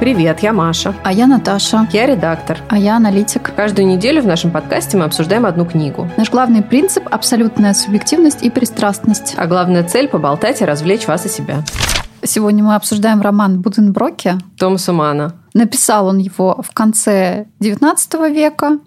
Привет, я Маша. А я Наташа. Я редактор. А я аналитик. Каждую неделю в нашем подкасте мы обсуждаем одну книгу. Наш главный принцип – абсолютная субъективность и пристрастность. А главная цель – поболтать и развлечь вас и себя. Сегодня мы обсуждаем роман Буденброке. Томаса Мана. Написал он его в конце XIX века,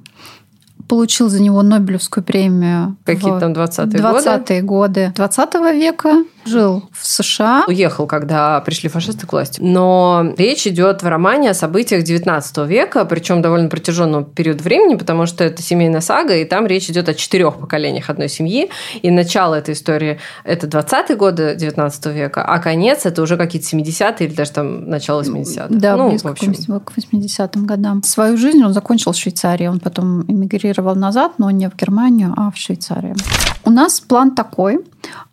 получил за него Нобелевскую премию. Какие там 20-е 20 годы 20 века жил в США. Уехал, когда пришли фашисты к власти. Но речь идет в романе о событиях 19 века, причем довольно протяженного периода времени, потому что это семейная сага, и там речь идет о четырех поколениях одной семьи. И начало этой истории – это 20-е годы 19 века, а конец – это уже какие-то 70-е или даже там начало 80-х. Да, ну, близко в общем. к 80-м годам. Свою жизнь он закончил в Швейцарии. Он потом эмигрировал назад, но не в Германию, а в Швейцарию. У нас план такой.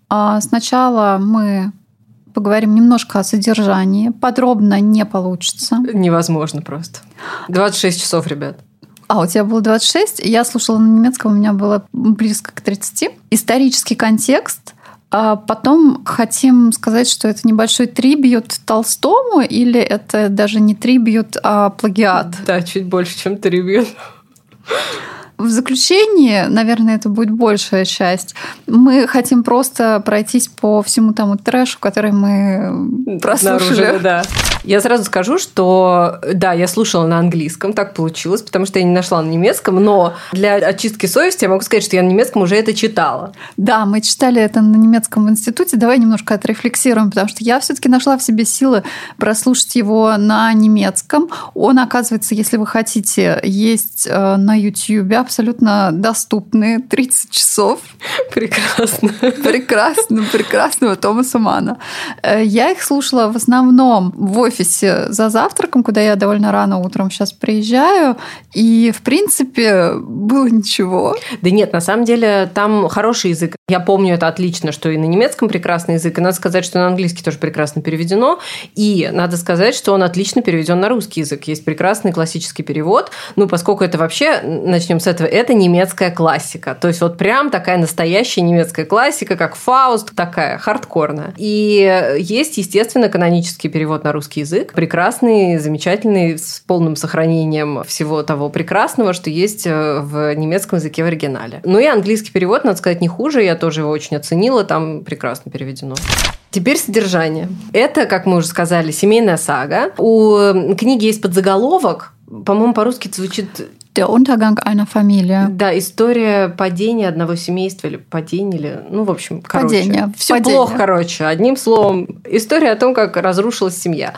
А сначала мы поговорим немножко о содержании. Подробно не получится. Невозможно просто. 26 часов, ребят. А, у тебя было 26. Я слушала на немецком, у меня было близко к 30. Исторический контекст. А потом хотим сказать, что это небольшой трибьют Толстому, или это даже не трибьют, а плагиат? Да, чуть больше, чем трибьют. В заключение, наверное, это будет большая часть. Мы хотим просто пройтись по всему тому трэшу, который мы прослушали. Наружили, да. Я сразу скажу, что да, я слушала на английском, так получилось, потому что я не нашла на немецком, но для очистки совести я могу сказать, что я на немецком уже это читала. Да, мы читали это на немецком в институте. Давай немножко отрефлексируем, потому что я все-таки нашла в себе силы прослушать его на немецком. Он, оказывается, если вы хотите, есть э, на YouTube абсолютно доступные 30 часов. Прекрасно. Прекрасно, прекрасного Томаса Мана. Э, я их слушала в основном в офисе за завтраком, куда я довольно рано утром сейчас приезжаю, и, в принципе, было ничего. Да нет, на самом деле там хороший язык. Я помню это отлично, что и на немецком прекрасный язык, и надо сказать, что на английский тоже прекрасно переведено, и надо сказать, что он отлично переведен на русский язык. Есть прекрасный классический перевод, ну, поскольку это вообще, начнем с этого, это немецкая классика. То есть вот прям такая настоящая немецкая классика, как Фауст, такая хардкорная. И есть, естественно, канонический перевод на русский язык, прекрасный, замечательный, с полным сохранением всего того прекрасного, что есть э, в немецком языке в оригинале. Ну и английский перевод, надо сказать, не хуже. Я тоже его очень оценила, там прекрасно переведено. Теперь содержание. Это, как мы уже сказали, семейная сага. У книги есть подзаголовок, по-моему, по-русски звучит Der Untergang einer Familie. Да, история падения одного семейства или падения, или, ну, в общем, короче. Падение. Все падение. плохо, короче. Одним словом, история о том, как разрушилась семья.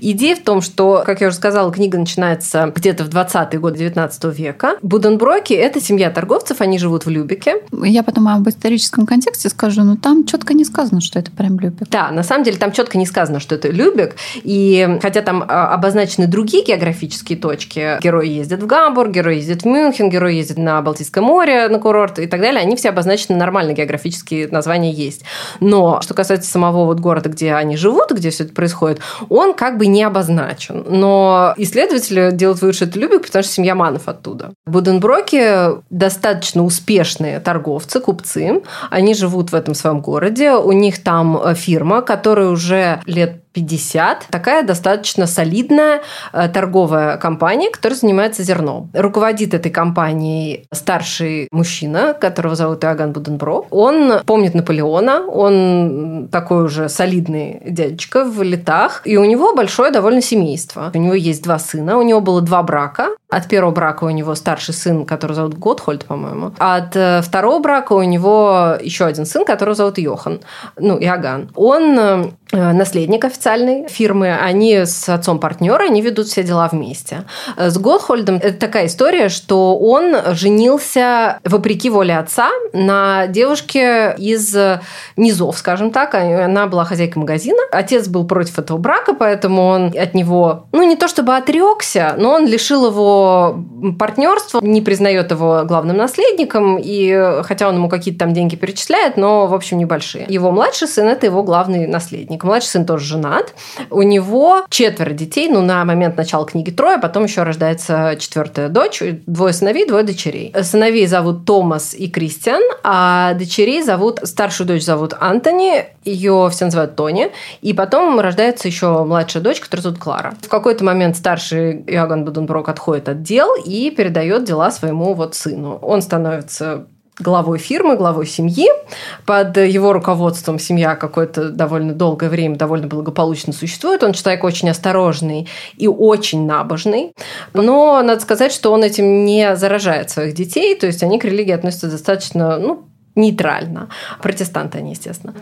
Идея в том, что, как я уже сказала, книга начинается где-то в 20-е годы 19 века. Буденброки – это семья торговцев, они живут в Любике. Я потом об историческом контексте скажу, но там четко не сказано, что это прям Любик. Да, на самом деле там четко не сказано, что это Любик. И хотя там а, обозначены другие географические точки, герои ездят в Гамбург, герой ездит в Мюнхен, герой ездит на Балтийское море, на курорт и так далее, они все обозначены нормально, географические названия есть. Но что касается самого вот города, где они живут, где все это происходит, он как бы не обозначен. Но исследователи делают вывод, что это Любик, потому что семья Манов оттуда. Буденброки достаточно успешные торговцы, купцы. Они живут в этом своем городе. У них там э, фирма, которая уже лет 50. Такая достаточно солидная э, торговая компания, которая занимается зерном. Руководит этой компанией старший мужчина, которого зовут Иоганн Буденброк. Он помнит Наполеона, он такой уже солидный дядечка в летах, и у него большое довольно семейство. У него есть два сына, у него было два брака. От первого брака у него старший сын, который зовут Готхольд, по-моему. От э, второго брака у него еще один сын, которого зовут Йохан, ну, Иоганн. Он э, наследник официально официальной фирмы, они с отцом партнеры, они ведут все дела вместе. С Готхольдом это такая история, что он женился вопреки воле отца на девушке из низов, скажем так. Она была хозяйкой магазина. Отец был против этого брака, поэтому он от него, ну не то чтобы отрекся, но он лишил его партнерства, не признает его главным наследником, и хотя он ему какие-то там деньги перечисляет, но, в общем, небольшие. Его младший сын – это его главный наследник. Младший сын тоже жена женат. У него четверо детей, ну, на момент начала книги трое, потом еще рождается четвертая дочь, двое сыновей, двое дочерей. Сыновей зовут Томас и Кристиан, а дочерей зовут, старшую дочь зовут Антони, ее все называют Тони, и потом рождается еще младшая дочь, которая зовут Клара. В какой-то момент старший Иоганн Буденброк отходит от дел и передает дела своему вот сыну. Он становится главой фирмы, главой семьи. Под его руководством семья какое-то довольно долгое время довольно благополучно существует. Он человек очень осторожный и очень набожный. Но надо сказать, что он этим не заражает своих детей. То есть они к религии относятся достаточно ну, нейтрально. Протестанты они, естественно.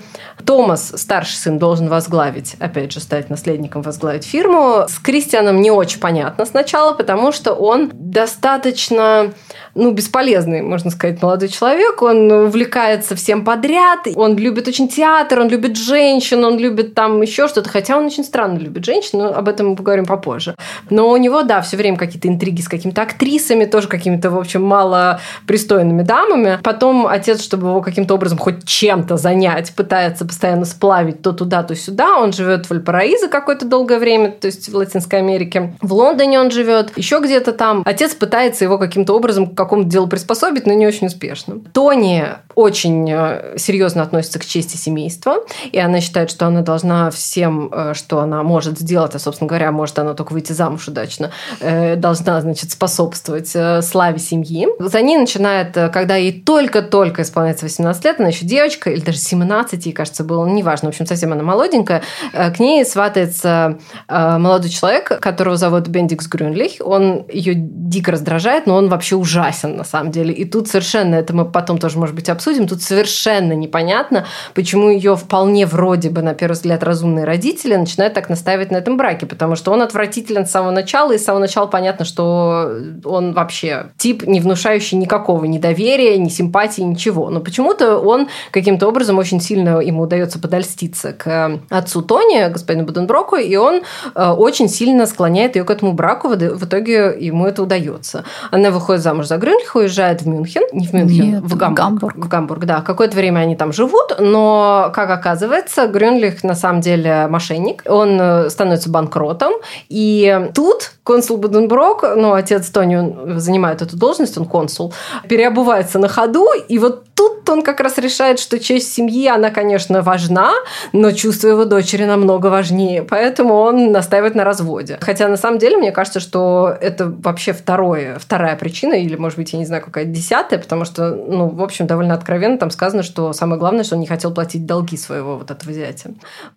Томас, старший сын, должен возглавить, опять же, стать наследником, возглавить фирму. С Кристианом не очень понятно сначала, потому что он достаточно ну, бесполезный, можно сказать, молодой человек. Он увлекается всем подряд. Он любит очень театр, он любит женщин, он любит там еще что-то. Хотя он очень странно любит женщин, но об этом мы поговорим попозже. Но у него, да, все время какие-то интриги с какими-то актрисами, тоже какими-то, в общем, мало пристойными дамами. Потом отец, чтобы его каким-то образом хоть чем-то занять, пытается постоянно сплавить то туда, то сюда. Он живет в Альпараизо какое-то долгое время, то есть в Латинской Америке. В Лондоне он живет, еще где-то там. Отец пытается его каким-то образом какому-то делу приспособить, но не очень успешно. Тони очень э, серьезно относится к чести семейства, и она считает, что она должна всем, э, что она может сделать, а, собственно говоря, может она только выйти замуж удачно, э, должна, значит, способствовать славе семьи. За ней начинает, когда ей только-только исполняется 18 лет, она еще девочка, или даже 17, ей, кажется, было, ну, неважно, в общем, совсем она молоденькая, к ней сватается молодой человек, которого зовут Бендикс Грюнлих. Он ее дико раздражает, но он вообще ужасен, на самом деле. И тут совершенно, это мы потом тоже, может быть, обсудим, тут совершенно непонятно, почему ее вполне вроде бы, на первый взгляд, разумные родители начинают так настаивать на этом браке, потому что он отвратителен с самого начала, и с самого начала понятно, что он вообще тип, не внушающий никакого недоверия, ни симпатии, ничего. Но почему-то он каким-то образом очень сильно ему удается подольститься к отцу Тони, господину Буденброку, и он э, очень сильно склоняет ее к этому браку, в итоге ему это удается. Она выходит замуж за Грюнлих, уезжает в Мюнхен, не в Мюнхен, Нет, в Гамбург. Гамбург. В Гамбург, да. Какое-то время они там живут, но, как оказывается, Грюнлих на самом деле мошенник. Он э, становится банкротом, и тут консул Буденброк, ну, отец Тони он занимает эту должность, он консул, переобувается на ходу, и вот тут он как раз решает, что честь семьи, она, конечно, важна, но чувство его дочери намного важнее, поэтому он настаивает на разводе. Хотя, на самом деле, мне кажется, что это вообще второе, вторая причина, или, может быть, я не знаю, какая десятая, потому что, ну, в общем, довольно откровенно там сказано, что самое главное, что он не хотел платить долги своего вот этого зятя.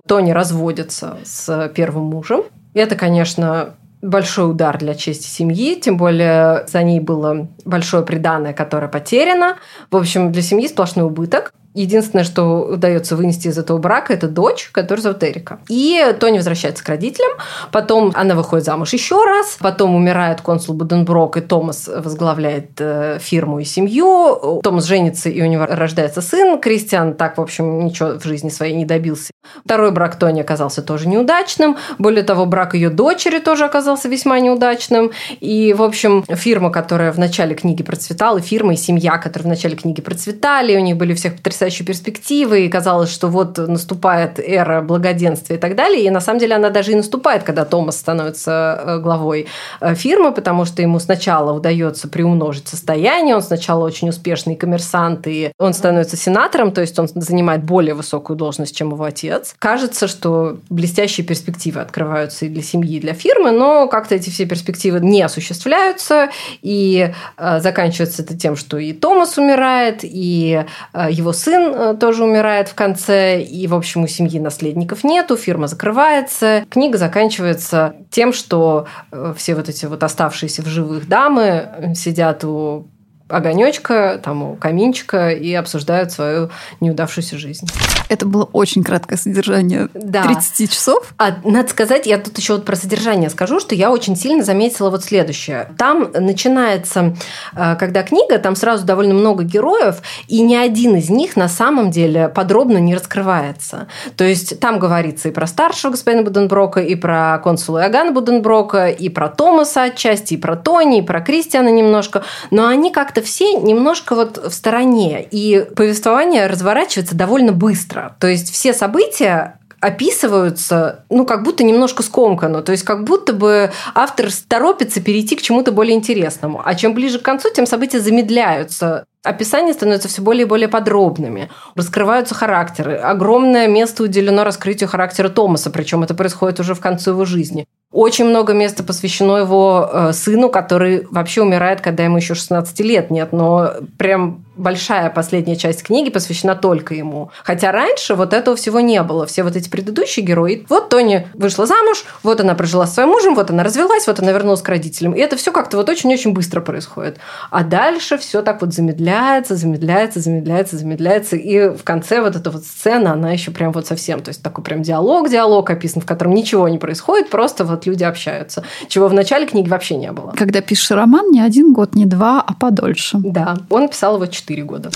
Тони разводится с первым мужем. Это, конечно, большой удар для чести семьи, тем более за ней было большое преданное, которое потеряно. В общем, для семьи сплошной убыток. Единственное, что удается вынести из этого брака, это дочь, которая зовут Эрика. И Тони возвращается к родителям, потом она выходит замуж еще раз, потом умирает консул Буденброк, и Томас возглавляет э, фирму и семью. Томас женится, и у него рождается сын. Кристиан так, в общем, ничего в жизни своей не добился. Второй брак Тони оказался тоже неудачным. Более того, брак ее дочери тоже оказался весьма неудачным. И, в общем, фирма, которая в начале книги процветала, фирма и семья, которые в начале книги процветали, у них были всех потрясающие потрясающие перспективы, и казалось, что вот наступает эра благоденствия и так далее. И на самом деле она даже и наступает, когда Томас становится э, главой э, фирмы, потому что ему сначала удается приумножить состояние, он сначала очень успешный коммерсант, и он становится сенатором, то есть он занимает более высокую должность, чем его отец. Кажется, что блестящие перспективы открываются и для семьи, и для фирмы, но как-то эти все перспективы не осуществляются, и э, заканчивается это тем, что и Томас умирает, и его сын сын э, тоже умирает в конце, и, в общем, у семьи наследников нету, фирма закрывается. Книга заканчивается тем, что э, все вот эти вот оставшиеся в живых дамы сидят у огонечка, там у каминчика и обсуждают свою неудавшуюся жизнь. Это было очень краткое содержание да. 30 часов. А надо сказать, я тут еще вот про содержание скажу, что я очень сильно заметила вот следующее. Там начинается, э, когда книга, там сразу довольно много героев, и ни один из них на самом деле подробно не раскрывается. То есть там говорится и про старшего господина Буденброка, и про консула Иоганна Буденброка, и про Томаса отчасти, и про Тони, и про Кристиана немножко, но они как-то как-то все немножко вот в стороне, и повествование разворачивается довольно быстро. То есть все события описываются, ну, как будто немножко скомканно. То есть, как будто бы автор торопится перейти к чему-то более интересному. А чем ближе к концу, тем события замедляются описания становятся все более и более подробными, раскрываются характеры. Огромное место уделено раскрытию характера Томаса, причем это происходит уже в конце его жизни. Очень много места посвящено его э, сыну, который вообще умирает, когда ему еще 16 лет. Нет, но прям большая последняя часть книги посвящена только ему. Хотя раньше вот этого всего не было. Все вот эти предыдущие герои. Вот Тони вышла замуж, вот она прожила с своим мужем, вот она развелась, вот она вернулась к родителям. И это все как-то вот очень-очень быстро происходит. А дальше все так вот замедляется, замедляется, замедляется, замедляется. И в конце вот эта вот сцена, она еще прям вот совсем, то есть такой прям диалог-диалог описан, в котором ничего не происходит, просто вот люди общаются. Чего в начале книги вообще не было. Когда пишешь роман, не один год, не два, а подольше. Да, он писал его 4 года.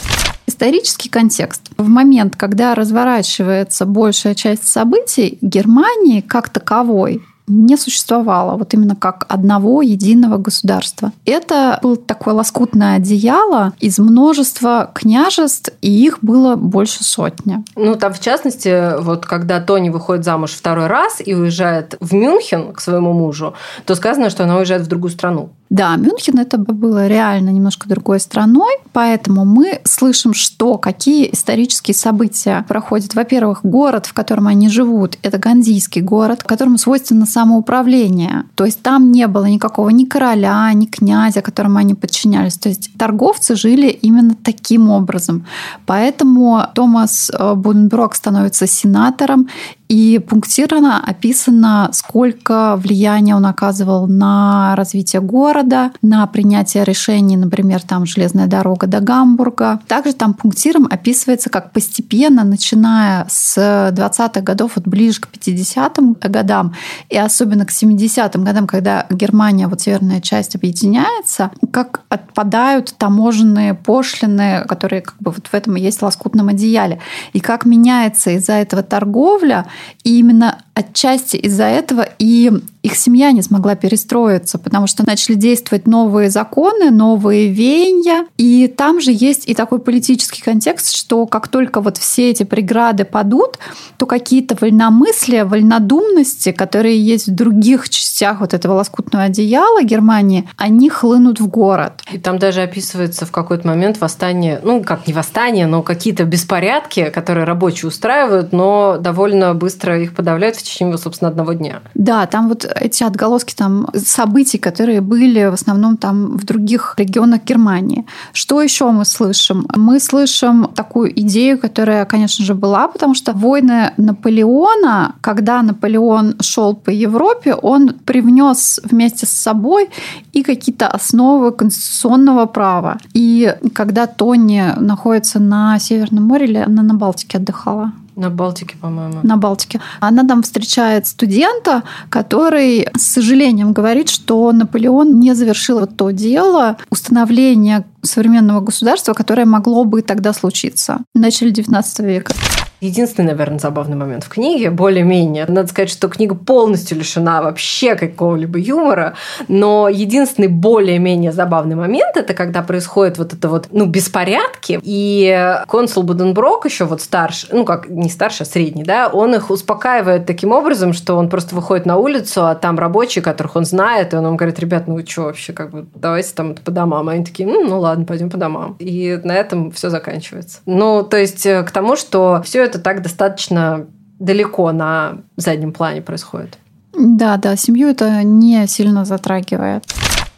Исторический контекст. В момент, когда разворачивается большая часть событий, Германии как таковой не существовало вот именно как одного единого государства. Это было такое лоскутное одеяло из множества княжеств, и их было больше сотни. Ну, там, в частности, вот когда Тони выходит замуж второй раз и уезжает в Мюнхен к своему мужу, то сказано, что она уезжает в другую страну. Да, Мюнхен это было реально немножко другой страной, поэтому мы слышим, что какие исторические события проходят. Во-первых, город, в котором они живут, это Гандийский город, которому свойственно самоуправление. То есть там не было никакого ни короля, ни князя, которому они подчинялись. То есть торговцы жили именно таким образом. Поэтому Томас э, Буденброк становится сенатором, и пунктирно описано, сколько влияния он оказывал на развитие города, на принятие решений, например, там железная дорога до Гамбурга. Также там пунктиром описывается, как постепенно, начиная с 20-х годов, вот ближе к 50-м годам, и особенно к 70-м годам, когда Германия, вот северная часть объединяется, как отпадают таможенные пошлины, которые как бы вот в этом и есть лоскутном одеяле, и как меняется из-за этого торговля, и именно отчасти из-за этого и их семья не смогла перестроиться, потому что начали действовать новые законы, новые веяния. И там же есть и такой политический контекст, что как только вот все эти преграды падут, то какие-то вольномыслия, вольнодумности, которые есть в других частях вот этого лоскутного одеяла Германии, они хлынут в город. И там даже описывается в какой-то момент восстание, ну как не восстание, но какие-то беспорядки, которые рабочие устраивают, но довольно быстро их подавляют в течение, собственно, одного дня. Да, там вот эти отголоски там событий, которые были в основном там в других регионах Германии. Что еще мы слышим? Мы слышим такую идею, которая, конечно же, была, потому что войны Наполеона, когда Наполеон шел по Европе, он привнес вместе с собой и какие-то основы конституционного права. И когда Тони находится на Северном море или она на Балтике отдыхала? На Балтике, по-моему. На Балтике. Она там встречает студента, который с сожалением говорит, что Наполеон не завершил вот то дело установления современного государства, которое могло бы тогда случиться в начале XIX века. Единственный, наверное, забавный момент в книге, более-менее. Надо сказать, что книга полностью лишена вообще какого-либо юмора, но единственный более-менее забавный момент это когда происходит вот это вот, ну, беспорядки, и консул Буденброк еще вот старший, ну, как не старший, а средний, да, он их успокаивает таким образом, что он просто выходит на улицу, а там рабочие, которых он знает, и он им говорит, ребят, ну вы что вообще, как бы, давайте там по домам. Они такие, ну, ну ладно, пойдем по домам. И на этом все заканчивается. Ну, то есть э, к тому, что все это так достаточно далеко на заднем плане происходит. Да, да, семью это не сильно затрагивает.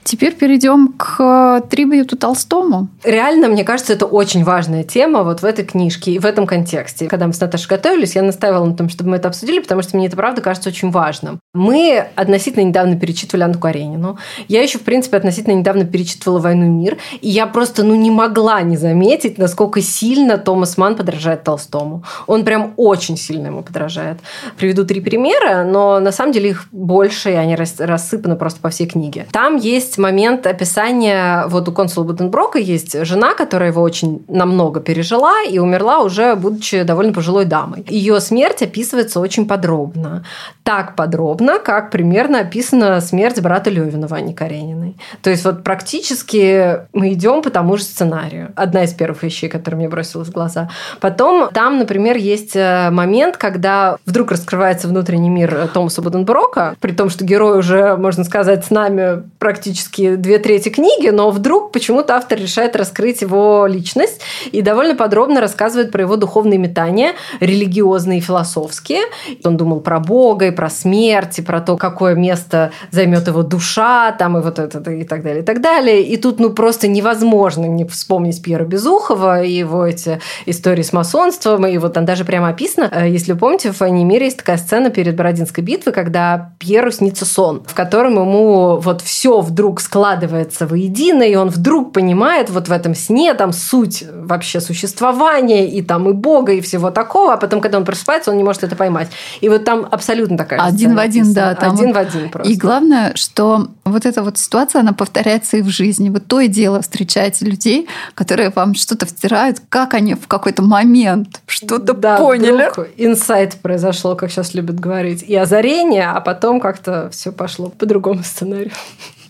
Теперь перейдем к трибьюту Толстому. Реально, мне кажется, это очень важная тема вот в этой книжке и в этом контексте. Когда мы с Наташей готовились, я настаивала на том, чтобы мы это обсудили, потому что мне это правда кажется очень важным. Мы относительно недавно перечитывали Анну Каренину. Я еще, в принципе, относительно недавно перечитывала «Войну и мир», и я просто ну, не могла не заметить, насколько сильно Томас Ман подражает Толстому. Он прям очень сильно ему подражает. Приведу три примера, но на самом деле их больше, и они рассыпаны просто по всей книге. Там есть есть момент описания, вот у консула Буденброка есть жена, которая его очень намного пережила и умерла уже, будучи довольно пожилой дамой. Ее смерть описывается очень подробно. Так подробно, как примерно описана смерть брата Левина Вани Карениной. То есть вот практически мы идем по тому же сценарию. Одна из первых вещей, которая мне бросилась в глаза. Потом там, например, есть э, момент, когда вдруг раскрывается внутренний мир Томаса Буденброка, при том, что герой уже, можно сказать, с нами практически две трети книги, но вдруг почему-то автор решает раскрыть его личность и довольно подробно рассказывает про его духовные метания, религиозные и философские. Он думал про Бога и про смерть, и про то, какое место займет его душа, там и вот это, и так далее, и так далее. И тут, ну, просто невозможно не вспомнить Пьера Безухова и его эти истории с масонством, и вот там даже прямо описано, э, если вы помните, в «Войне мира» есть такая сцена перед Бородинской битвой, когда Пьеру снится сон, в котором ему вот все вдруг складывается воедино, и он вдруг понимает вот в этом сне там суть вообще существования и там и Бога, и всего такого, а потом, когда он просыпается, он не может это поймать. И вот там абсолютно такая Один в один, да. Там один в один просто. И главное, что вот эта вот ситуация, она повторяется и в жизни. Вот то и дело встречаете людей, которые вам что-то втирают, как они в какой-то момент что-то да, поняли. инсайт произошло, как сейчас любят говорить, и озарение, а потом как-то все пошло по другому сценарию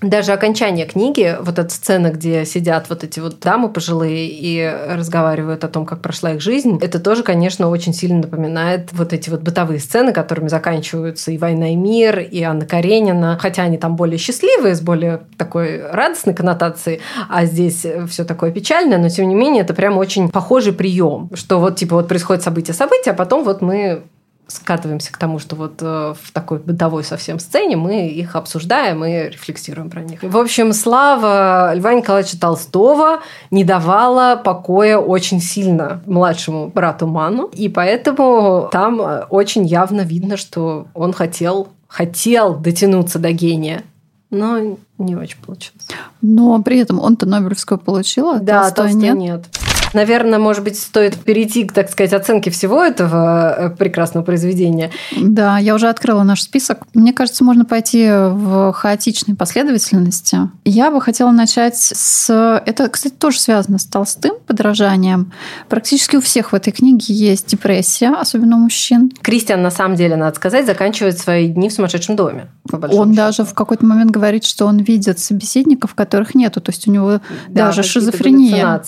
даже окончание книги, вот эта сцена, где сидят вот эти вот дамы пожилые и разговаривают о том, как прошла их жизнь, это тоже, конечно, очень сильно напоминает вот эти вот бытовые сцены, которыми заканчиваются и «Война и мир», и Анна Каренина, хотя они там более счастливые, с более такой радостной коннотацией, а здесь все такое печальное, но тем не менее это прям очень похожий прием, что вот типа вот происходит событие-событие, а потом вот мы скатываемся к тому, что вот э, в такой бытовой совсем сцене мы их обсуждаем и рефлексируем про них. В общем, слава Льва Николаевича Толстого не давала покоя очень сильно младшему брату Ману, и поэтому там э, очень явно видно, что он хотел хотел дотянуться до гения, но не очень получилось. Но при этом он-то Нобелевскую получил, а да, Толстой, Толстой нет. нет. Наверное, может быть, стоит перейти к, так сказать, оценке всего этого э, прекрасного произведения. Да, я уже открыла наш список. Мне кажется, можно пойти в хаотичной последовательности. Я бы хотела начать с... Это, кстати, тоже связано с Толстым подражанием. Практически у всех в этой книге есть депрессия, особенно у мужчин. Кристиан, на самом деле, надо сказать, заканчивает свои дни в сумасшедшем доме. Он счету. даже в какой-то момент говорит, что он видит собеседников, которых нету. То есть у него да, даже шизофрения.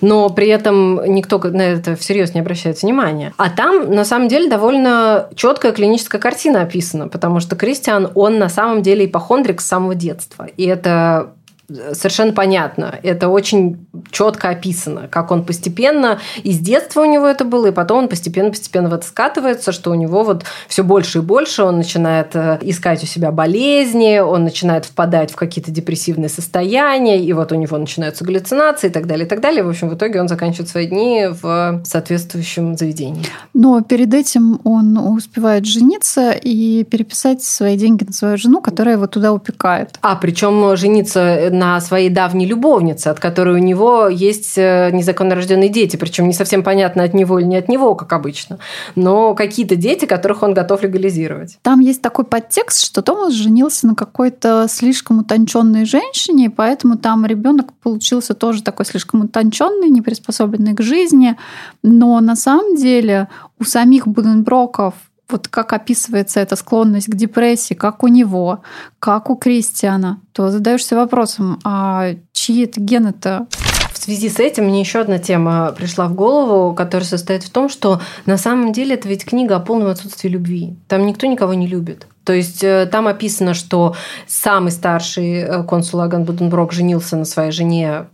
Но при этом никто на это всерьез не обращает внимания. А там, на самом деле, довольно четкая клиническая картина описана, потому что Кристиан, он на самом деле ипохондрик с самого детства. И это совершенно понятно. Это очень четко описано, как он постепенно, из детства у него это было, и потом он постепенно-постепенно в это скатывается, что у него вот все больше и больше он начинает э, искать у себя болезни, он начинает впадать в какие-то депрессивные состояния, и вот у него начинаются галлюцинации и так далее, и так далее. В общем, в итоге он заканчивает свои дни в соответствующем заведении. Но перед этим он успевает жениться и переписать свои деньги на свою жену, которая его туда упекает. А, причем жениться на своей давней любовнице, от которой у него есть э, незаконно рожденные дети, причем не совсем понятно от него или не от него, как обычно, но какие-то дети, которых он готов легализировать. Там есть такой подтекст, что Томас женился на какой-то слишком утонченной женщине, поэтому там ребенок получился тоже такой слишком утонченный, не приспособленный к жизни. Но на самом деле у самих Буденброков вот как описывается эта склонность к депрессии, как у него, как у Кристиана, то задаешься вопросом, а чьи это гены-то? В связи с этим мне еще одна тема пришла в голову, которая состоит в том, что на самом деле это ведь книга о полном отсутствии любви. Там никто никого не любит. То есть э, там описано, что самый старший э, консул Аган Буденброк женился на своей жене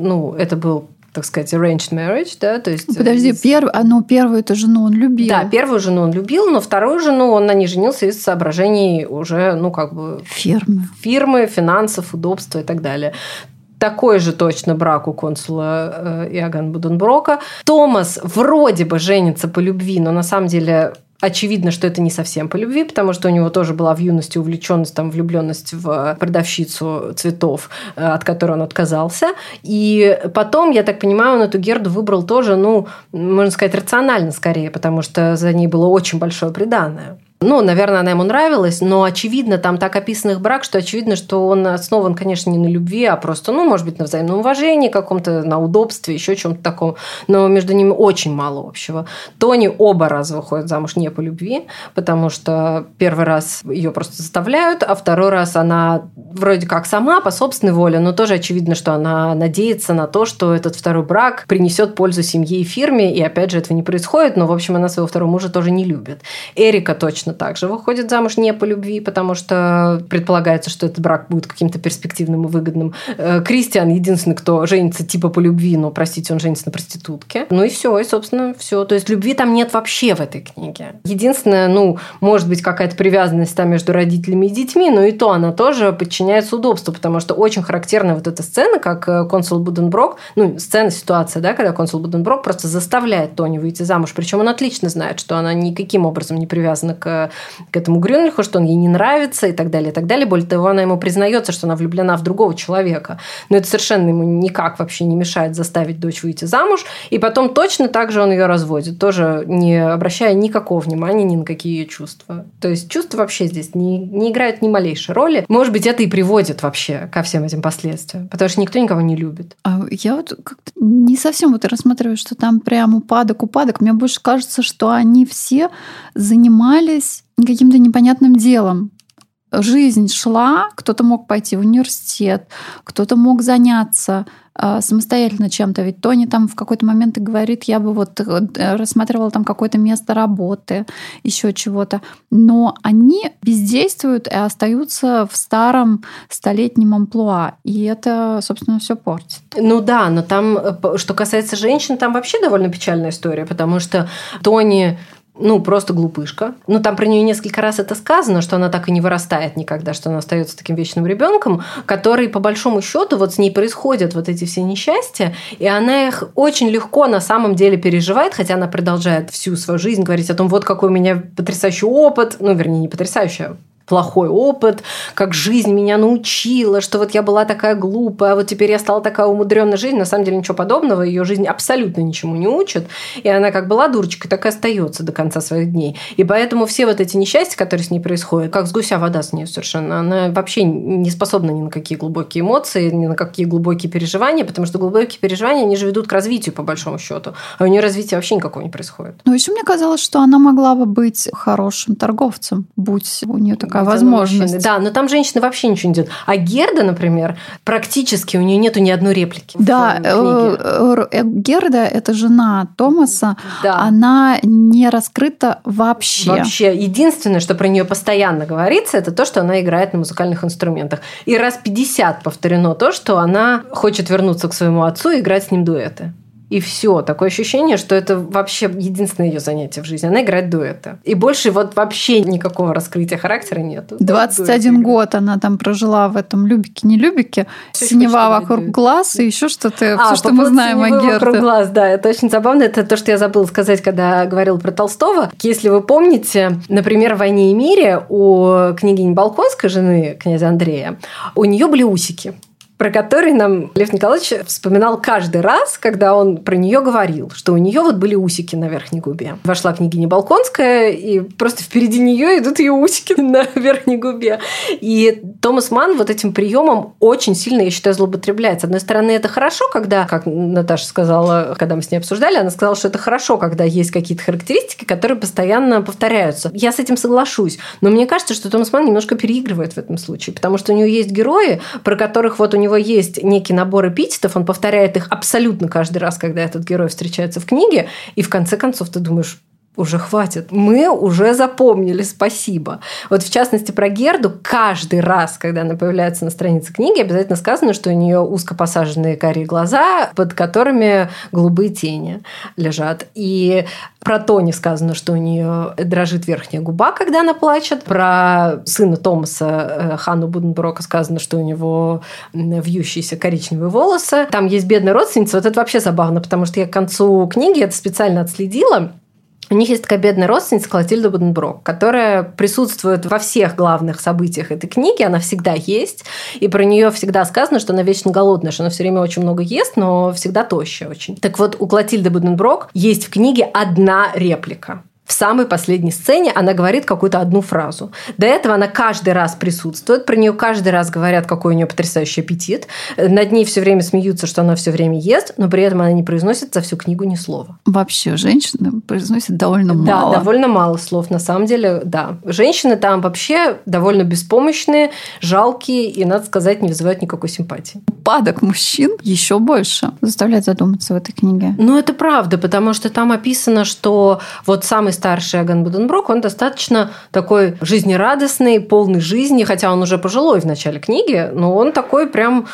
ну, это был так сказать, arranged marriage, да, то есть... Подожди, из... перв... а, ну, первую эту жену он любил. Да, первую жену он любил, но вторую жену он на ней женился из соображений уже, ну, как бы... Фирмы. Фирмы, финансов, удобства и так далее такой же точно брак у консула э, Иоганн Буденброка. Томас вроде бы женится по любви, но на самом деле Очевидно, что это не совсем по любви, потому что у него тоже была в юности увлеченность, там, влюбленность в продавщицу цветов, э, от которой он отказался. И потом, я так понимаю, он эту Герду выбрал тоже, ну, можно сказать, рационально скорее, потому что за ней было очень большое преданное. Ну, наверное, она ему нравилась, но очевидно, там так описан их брак, что очевидно, что он основан, конечно, не на любви, а просто, ну, может быть, на взаимном уважении каком-то, на удобстве, еще чем-то таком. Но между ними очень мало общего. Тони оба раза выходит замуж не по любви, потому что первый раз ее просто заставляют, а второй раз она вроде как сама по собственной воле, но тоже очевидно, что она надеется на то, что этот второй брак принесет пользу семье и фирме, и опять же этого не происходит, но в общем она своего второго мужа тоже не любит. Эрика точно так же выходит замуж не по любви, потому что предполагается, что этот брак будет каким-то перспективным и выгодным. Э, Кристиан единственный, кто женится типа по любви, но, простите, он женится на проститутке. Ну и все, и, собственно, все. То есть любви там нет вообще в этой книге. Единственное, ну, может быть, какая-то привязанность там между родителями и детьми, но и то она тоже подчиняется удобству, потому что очень характерна вот эта сцена, как э, консул Буденброк, ну, сцена, ситуация, да, когда консул Буденброк просто заставляет Тони выйти замуж. Причем он отлично знает, что она никаким образом не привязана к, к этому Грюнлиху, что он ей не нравится и так далее, и так далее. Более того, она ему признается, что она влюблена в другого человека. Но это совершенно ему никак вообще не мешает заставить дочь выйти замуж. И потом точно так же он ее разводит, тоже не обращая никакого внимания ни на какие ее чувства. То есть чувства вообще здесь не, не играют ни малейшей роли. Может быть, это и приводит вообще ко всем этим последствиям, потому что никто никого не любит. А я вот как-то не совсем вот рассматриваю, что там прям упадок, упадок. Мне больше кажется, что они все занимались каким-то непонятным делом жизнь шла, кто-то мог пойти в университет, кто-то мог заняться э, самостоятельно чем-то. Ведь Тони там в какой-то момент и говорит, я бы вот э, рассматривала там какое-то место работы, еще чего-то. Но они бездействуют и остаются в старом столетнем амплуа. И это, собственно, все портит. Ну да, но там, э, что касается женщин, там вообще довольно печальная история, потому что Тони ну, просто глупышка. Ну, там про нее несколько раз это сказано, что она так и не вырастает никогда, что она остается таким вечным ребенком, который, по большому счету, вот с ней происходят вот эти все несчастья, и она их очень легко на самом деле переживает, хотя она продолжает всю свою жизнь говорить о том, вот какой у меня потрясающий опыт, ну, вернее, не потрясающий, а плохой опыт, как жизнь меня научила, что вот я была такая глупая, а вот теперь я стала такая умудренная жизнь. На самом деле ничего подобного, ее жизнь абсолютно ничему не учит. И она как была дурочкой, так и остается до конца своих дней. И поэтому все вот эти несчастья, которые с ней происходят, как с гуся вода с ней совершенно, она вообще не способна ни на какие глубокие эмоции, ни на какие глубокие переживания, потому что глубокие переживания, они же ведут к развитию, по большому счету. А у нее развития вообще никакого не происходит. Ну, еще мне казалось, что она могла бы быть хорошим торговцем, будь у нее такая такая возможность. Да, но там женщины вообще ничего не делают. А Герда, например, практически у нее нету ни одной реплики. Да, э, э, Герда это жена Томаса, да. она не раскрыта вообще. Вообще, единственное, что про нее постоянно говорится, это то, что она играет на музыкальных инструментах. И раз 50 повторено то, что она хочет вернуться к своему отцу и играть с ним дуэты и все. Такое ощущение, что это вообще единственное ее занятие в жизни. Она играет дуэты. И больше вот вообще никакого раскрытия характера нет. 21 год она там прожила в этом Любике, не Любике, синева вокруг дуэт. глаз и еще что-то, а, все, что мы знаем о Герде. вокруг глаз, да, это очень забавно. Это то, что я забыла сказать, когда говорил про Толстого. Если вы помните, например, в «Войне и мире» у княгини Балконской, жены князя Андрея, у нее были усики про который нам Лев Николаевич вспоминал каждый раз, когда он про нее говорил, что у нее вот были усики на верхней губе. Вошла княгиня Балконская, и просто впереди нее идут ее усики на верхней губе. И Томас Ман вот этим приемом очень сильно, я считаю, злоупотребляет. С одной стороны, это хорошо, когда, как Наташа сказала, когда мы с ней обсуждали, она сказала, что это хорошо, когда есть какие-то характеристики, которые постоянно повторяются. Я с этим соглашусь. Но мне кажется, что Томас Ман немножко переигрывает в этом случае, потому что у нее есть герои, про которых вот у него него есть некий набор эпитетов, он повторяет их абсолютно каждый раз, когда этот герой встречается в книге, и в конце концов ты думаешь, уже хватит. Мы уже запомнили, спасибо. Вот в частности про Герду каждый раз, когда она появляется на странице книги, обязательно сказано, что у нее узко посаженные карие глаза, под которыми голубые тени лежат. И про Тони сказано, что у нее дрожит верхняя губа, когда она плачет. Про сына Томаса э, Хану Буденброка сказано, что у него вьющиеся коричневые волосы. Там есть бедная родственница. Вот это вообще забавно, потому что я к концу книги это специально отследила. У них есть такая бедная родственница Клотильда Буденброк, которая присутствует во всех главных событиях этой книги, она всегда есть, и про нее всегда сказано, что она вечно голодная, что она все время очень много ест, но всегда тощая очень. Так вот, у Клотильды Буденброк есть в книге одна реплика в самой последней сцене она говорит какую-то одну фразу. До этого она каждый раз присутствует, про нее каждый раз говорят, какой у нее потрясающий аппетит. Над ней все время смеются, что она все время ест, но при этом она не произносит за всю книгу ни слова. Вообще, женщины произносят довольно мало. Да, довольно мало слов. На самом деле, да. Женщины там вообще довольно беспомощные, жалкие и, надо сказать, не вызывают никакой симпатии. Упадок мужчин еще больше заставляет задуматься в этой книге. Ну, это правда, потому что там описано, что вот самый старший Аган Буденброк, он достаточно такой жизнерадостный, полный жизни, хотя он уже пожилой в начале книги, но он такой прям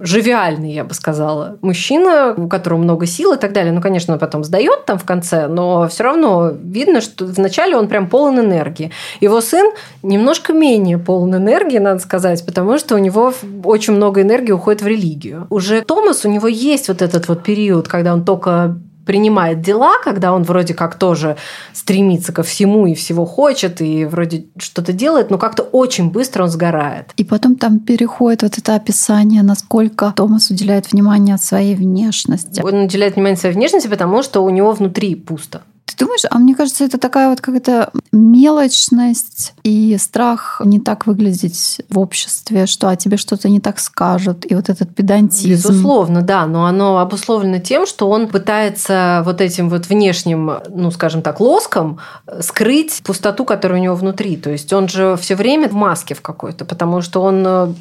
живиальный, я бы сказала. Мужчина, у которого много сил и так далее. Ну, конечно, он потом сдает там в конце, но все равно видно, что вначале он прям полон энергии. Его сын немножко менее полон энергии, надо сказать, потому что у него очень много энергии уходит в религию. Уже Томас, у него есть вот этот вот период, когда он только принимает дела, когда он вроде как тоже стремится ко всему и всего хочет, и вроде что-то делает, но как-то очень быстро он сгорает. И потом там переходит вот это описание, насколько Томас уделяет внимание своей внешности. Он уделяет внимание своей внешности, потому что у него внутри пусто. Ты думаешь, а мне кажется, это такая вот какая-то мелочность и страх не так выглядеть в обществе, что о тебе что-то не так скажут, и вот этот педантизм. Безусловно, да, но оно обусловлено тем, что он пытается вот этим вот внешним, ну, скажем так, лоском скрыть пустоту, которая у него внутри. То есть он же все время в маске в какой-то, потому что он э,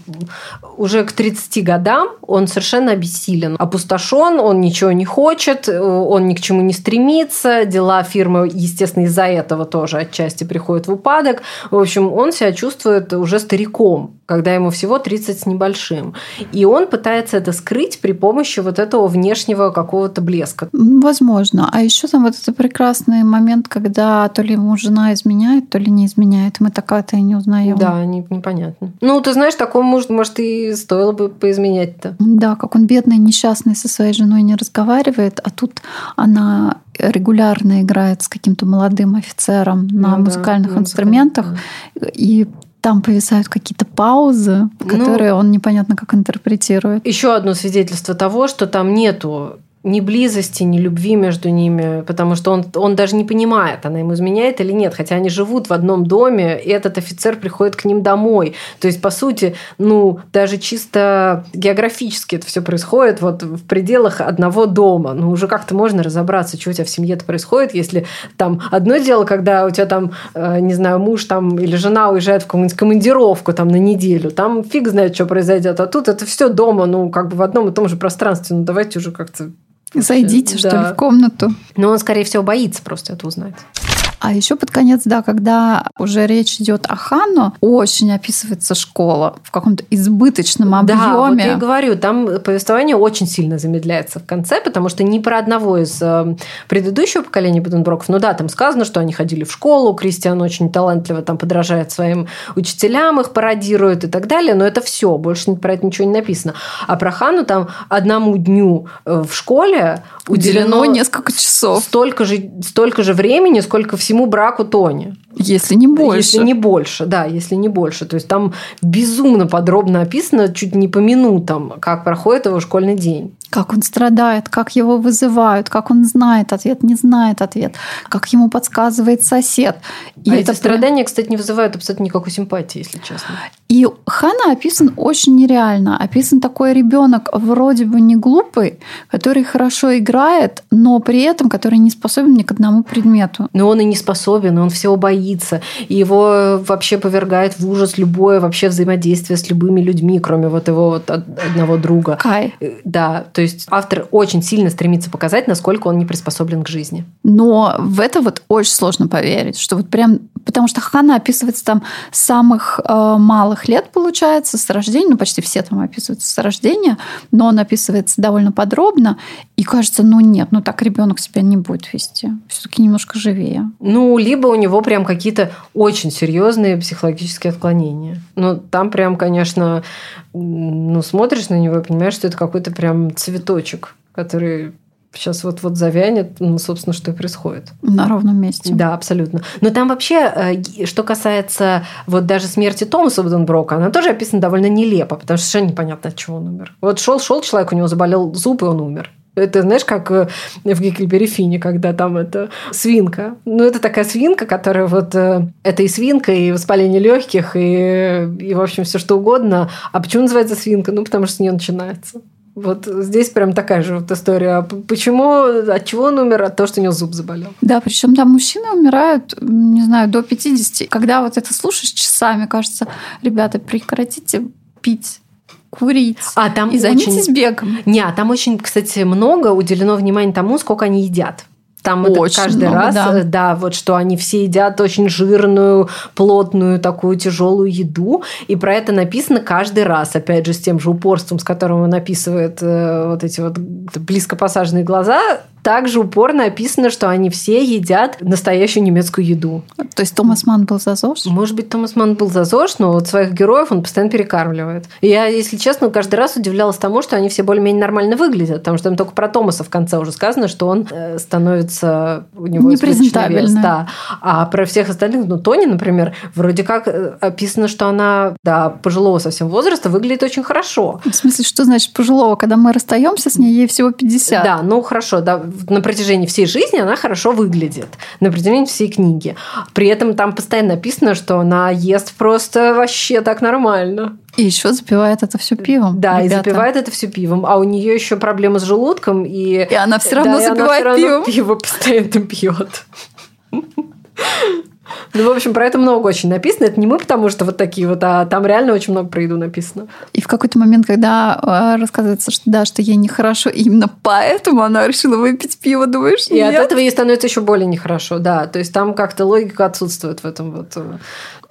уже к 30 годам, он совершенно обессилен, опустошен, он ничего не хочет, э, он ни к чему не стремится, дела фирмы, естественно, из-за этого тоже отчасти приходят в упадок. В общем, он себя чувствует уже стариком, когда ему всего 30 с небольшим. И он пытается это скрыть при помощи вот этого внешнего какого-то блеска. Возможно. А еще там вот этот прекрасный момент, когда то ли ему жена изменяет, то ли не изменяет. Мы так это и не узнаем. Да, не, непонятно. Ну, ты знаешь, такому, может, может, и стоило бы поизменять-то. Да, как он бедный, несчастный со своей женой не разговаривает, а тут она регулярно играет с каким-то молодым офицером на ну, музыкальных да, инструментах. Да. И там повисают какие-то паузы, ну, которые ну, он непонятно как интерпретирует. Еще одно свидетельство того, что там нету ни близости, ни любви между ними, потому что он, он даже не понимает, она ему изменяет или нет, хотя они живут в одном доме, и этот офицер приходит к ним домой. То есть, по сути, ну, даже чисто географически это все происходит вот в пределах одного дома. Ну, уже как-то можно разобраться, что у тебя в семье-то происходит, если там одно дело, когда у тебя там, э, не знаю, муж там или жена уезжает в какую-нибудь командировку там на неделю, там фиг знает, что произойдет, а тут это все дома, ну, как бы в одном и том же пространстве, ну, давайте уже как-то Зайдите, да. что ли, в комнату. Но он, скорее всего, боится просто это узнать. А еще под конец, да, когда уже речь идет о Ханну, очень описывается школа в каком-то избыточном объеме. Да, вот я и говорю, там повествование очень сильно замедляется в конце, потому что ни про одного из э, предыдущего поколения Буденброков, ну да, там сказано, что они ходили в школу, Кристиан очень талантливо там подражает своим учителям, их пародирует и так далее, но это все, больше про это ничего не написано. А про Ханну там одному дню э, в школе уделено, уделено несколько часов. Столько же, столько же времени, сколько всего всему браку Тони. Если не больше. Если не больше, да, если не больше. То есть там безумно подробно описано, чуть не по минутам, как проходит его школьный день. Как он страдает, как его вызывают, как он знает ответ, не знает ответ, как ему подсказывает сосед. И а это эти страдания, кстати, не вызывают абсолютно никакой симпатии, если честно. И Хана описан очень нереально. Описан такой ребенок вроде бы не глупый, который хорошо играет, но при этом который не способен ни к одному предмету. Но он и не способен, он всего боится. И его вообще повергает в ужас любое вообще взаимодействие с любыми людьми, кроме вот его вот одного друга. Кай. Э, да, то есть автор очень сильно стремится показать, насколько он не приспособлен к жизни. Но в это вот очень сложно поверить, что вот прям... Потому что Хана описывается там с самых э, малых лет, получается, с рождения, ну почти все там описываются с рождения, но он описывается довольно подробно, и кажется, ну нет, ну так ребенок себя не будет вести. Все-таки немножко живее. Ну, либо у него прям какие-то очень серьезные психологические отклонения. Ну, там прям, конечно, ну, смотришь на него и понимаешь, что это какой-то прям цветочек, который сейчас вот-вот завянет, ну, собственно, что и происходит. На ровном месте. Да, абсолютно. Но там вообще, э, что касается вот даже смерти Томаса Буденброка, она тоже описана довольно нелепо, потому что совершенно непонятно, от чего он умер. Вот шел шел человек, у него заболел зуб, и он умер. Это, знаешь, как э, в Геккельбери Фине, когда там это свинка. Ну, это такая свинка, которая вот... Э, это и свинка, и воспаление легких, и, и, в общем, все что угодно. А почему называется свинка? Ну, потому что с нее начинается. Вот здесь прям такая же вот история. Почему, от чего он умер? От того, что у него зуб заболел. Да, причем там мужчины умирают, не знаю, до 50. Когда вот это слушаешь часами, кажется, ребята, прекратите пить курить. А там и займитесь очень... бегом. Не, а там очень, кстати, много уделено внимания тому, сколько они едят. Там очень это каждый много, раз, да. да, вот что они все едят очень жирную, плотную, такую тяжелую еду. И про это написано каждый раз, опять же, с тем же упорством, с которым он описывает э, вот эти вот близко посаженные глаза также упорно описано, что они все едят настоящую немецкую еду. То есть Томас Ман был за ЗОЖ? Может быть, Томас Ман был за ЗОЖ, но вот своих героев он постоянно перекармливает. И я, если честно, каждый раз удивлялась тому, что они все более-менее нормально выглядят, потому что там только про Томаса в конце уже сказано, что он э, становится у него непрезентабельный. Да. А про всех остальных, ну, Тони, например, вроде как э, описано, что она, да, пожилого совсем возраста выглядит очень хорошо. В смысле, что значит пожилого? Когда мы расстаемся с ней, ей всего 50. Да, ну хорошо, да, на протяжении всей жизни она хорошо выглядит, на протяжении всей книги. При этом там постоянно написано, что она ест просто вообще так нормально. И еще запивает это все пивом. Да, ребята. и запивает это все пивом. А у нее еще проблемы с желудком. И, и она все равно да, запивает все равно пивом. пиво постоянно пьет. Ну, в общем, про это много очень написано. Это не мы, потому что вот такие вот, а там реально очень много про еду написано. И в какой-то момент, когда э, рассказывается, что да, что ей нехорошо, именно поэтому она решила выпить пиво, думаешь, И нет? от этого ей становится еще более нехорошо, да. То есть там как-то логика отсутствует в этом вот. Э.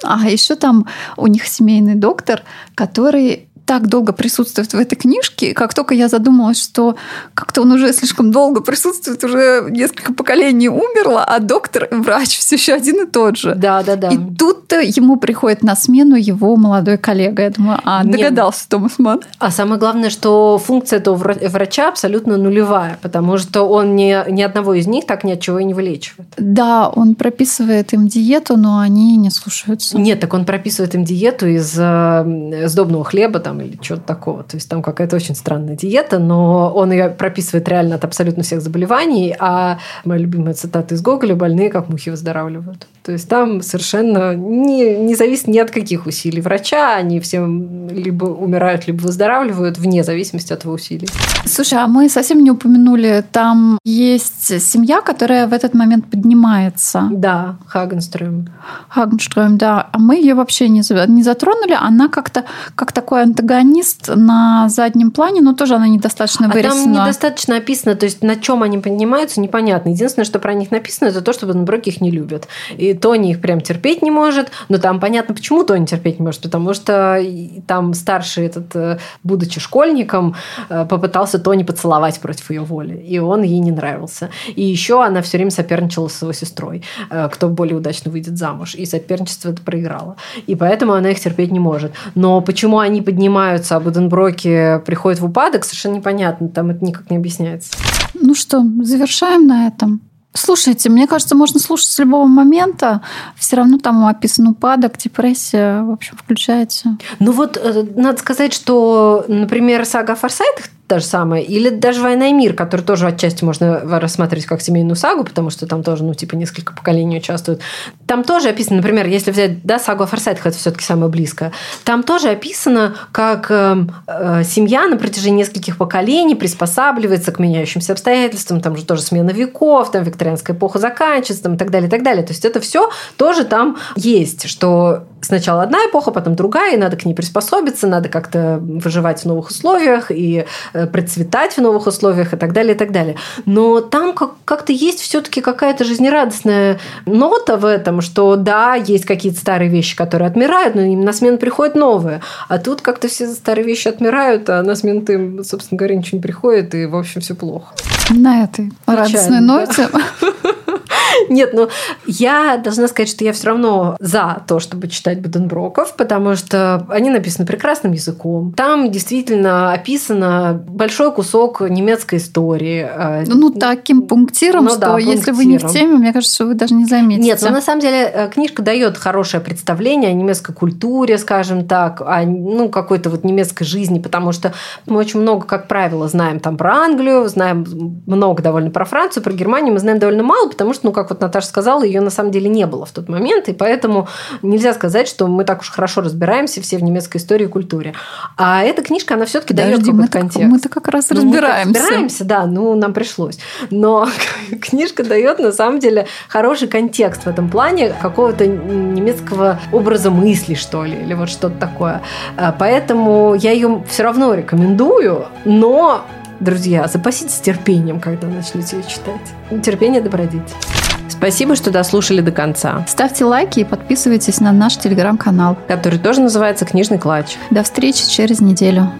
А еще там у них семейный доктор, который так долго присутствует в этой книжке, как только я задумалась, что как-то он уже слишком долго присутствует, уже несколько поколений умерло, а доктор и врач все еще один и тот же. Да, да, да. И тут ему приходит на смену его молодой коллега. Я думаю, а, догадался Нет. Томас Ман. А самое главное, что функция этого врача абсолютно нулевая, потому что он ни, ни одного из них так ни от чего и не вылечивает. Да, он прописывает им диету, но они не слушаются. Нет, так он прописывает им диету из э, сдобного хлеба, там, или чего-то такого. То есть там какая-то очень странная диета, но он ее прописывает реально от абсолютно всех заболеваний, а моя любимая цитата из Гоголя «больные как мухи выздоравливают». То есть там совершенно не, не зависит ни от каких усилий врача, они все либо умирают, либо выздоравливают вне зависимости от его усилий. Слушай, а мы совсем не упомянули, там есть семья, которая в этот момент поднимается. Да, Хагенстрöm. Хагенстрöm, да. А мы ее вообще не, не затронули. Она как-то как такой антагонист на заднем плане, но тоже она недостаточно а вырисована. там недостаточно описано, то есть на чем они поднимаются, непонятно. Единственное, что про них написано, это то, что Бенброки их не любят. И Тони их прям терпеть не может, но там понятно, почему Тони терпеть не может, потому что там старший этот, э, будучи школьником, э, попытался Тони поцеловать против ее воли, и он ей не нравился. И еще она все время соперничала с его сестрой, э, кто более удачно выйдет замуж, и соперничество это проиграла. И поэтому она их терпеть не может. Но почему они поднимаются, а Буденброки приходят в упадок, совершенно непонятно, там это никак не объясняется. Ну что, завершаем на этом. Слушайте, мне кажется, можно слушать с любого момента. Все равно там описан упадок, депрессия, в общем, включается. Ну вот, э, надо сказать, что, например, сага о Форсайтах та же самая. Или даже «Война и мир», который тоже отчасти можно рассматривать как семейную сагу, потому что там тоже, ну, типа, несколько поколений участвуют. Там тоже описано, например, если взять, да, сагу о Форсайтах, это все таки самое близкое, там тоже описано, как э, э, семья на протяжении нескольких поколений приспосабливается к меняющимся обстоятельствам, там же тоже смена веков, там викторианская эпоха заканчивается, там, и так далее, и так далее. То есть это все тоже там есть, что сначала одна эпоха, потом другая, и надо к ней приспособиться, надо как-то выживать в новых условиях и процветать в новых условиях и так далее, и так далее. Но там как-то есть все-таки какая-то жизнерадостная нота в этом, что да, есть какие-то старые вещи, которые отмирают, но им на смену приходят новые. А тут как-то все старые вещи отмирают, а на смену им, собственно говоря, ничего не приходит, и, в общем, все плохо. На этой Печально, радостной ноте Нет, ну я должна сказать, что я все равно за то, чтобы читать Буденброков, потому что они написаны прекрасным языком. Там действительно описано большой кусок немецкой истории. Э, ну, таким пунктиром, ну, что да, если вы не в теме, мне кажется, что вы даже не заметите. Нет, ну на самом деле э, книжка дает хорошее представление о немецкой культуре, скажем так, о ну, какой-то вот немецкой жизни, потому что мы очень много, как правило, знаем там про Англию, знаем много довольно про Францию, про Германию мы знаем довольно мало, потому что, ну, как вот Наташа сказала, ее на самом деле не было в тот момент, и поэтому нельзя сказать, что мы так уж хорошо разбираемся все в немецкой истории и культуре. А эта книжка, она все-таки дает какой-то контекст. Мы-то как раз ну, разбираемся. Мы разбираемся, да, ну, нам пришлось. Но книжка дает, на самом деле, хороший контекст в этом плане какого-то немецкого образа мысли, что ли, или вот что-то такое. А, поэтому я ее все равно рекомендую, но Друзья, запаситесь терпением, когда начнете ее читать. Терпение добродетель. Спасибо, что дослушали до конца. Ставьте лайки и подписывайтесь на наш телеграм-канал, который тоже называется «Книжный клатч». До встречи через неделю.